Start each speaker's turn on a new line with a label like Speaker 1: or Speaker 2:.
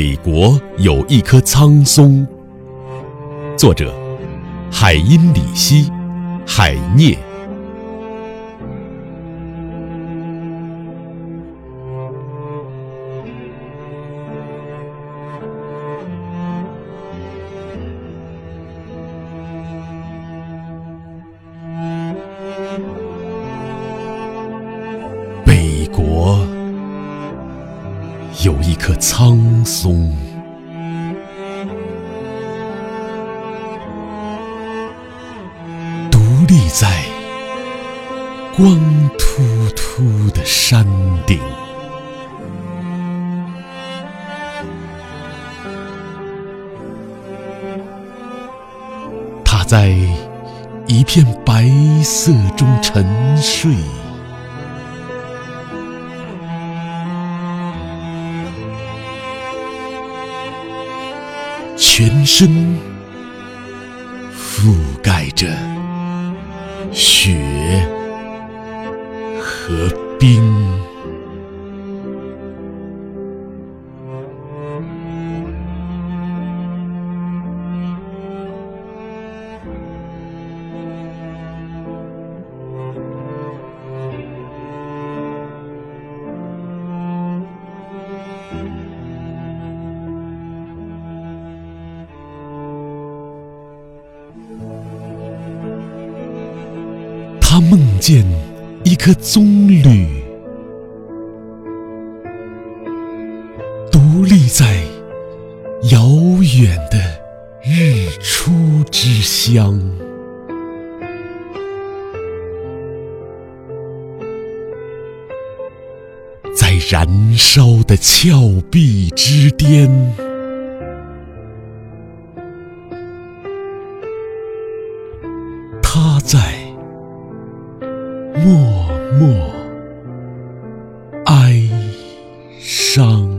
Speaker 1: 美国有一棵苍松。作者：海因里希·海涅。有一棵苍松，独立在光秃秃的山顶。它在一片白色中沉睡。全身覆盖着雪和冰。梦见一棵棕榈，独立在遥远的日出之乡，在燃烧的峭壁之巅。他在默默哀伤。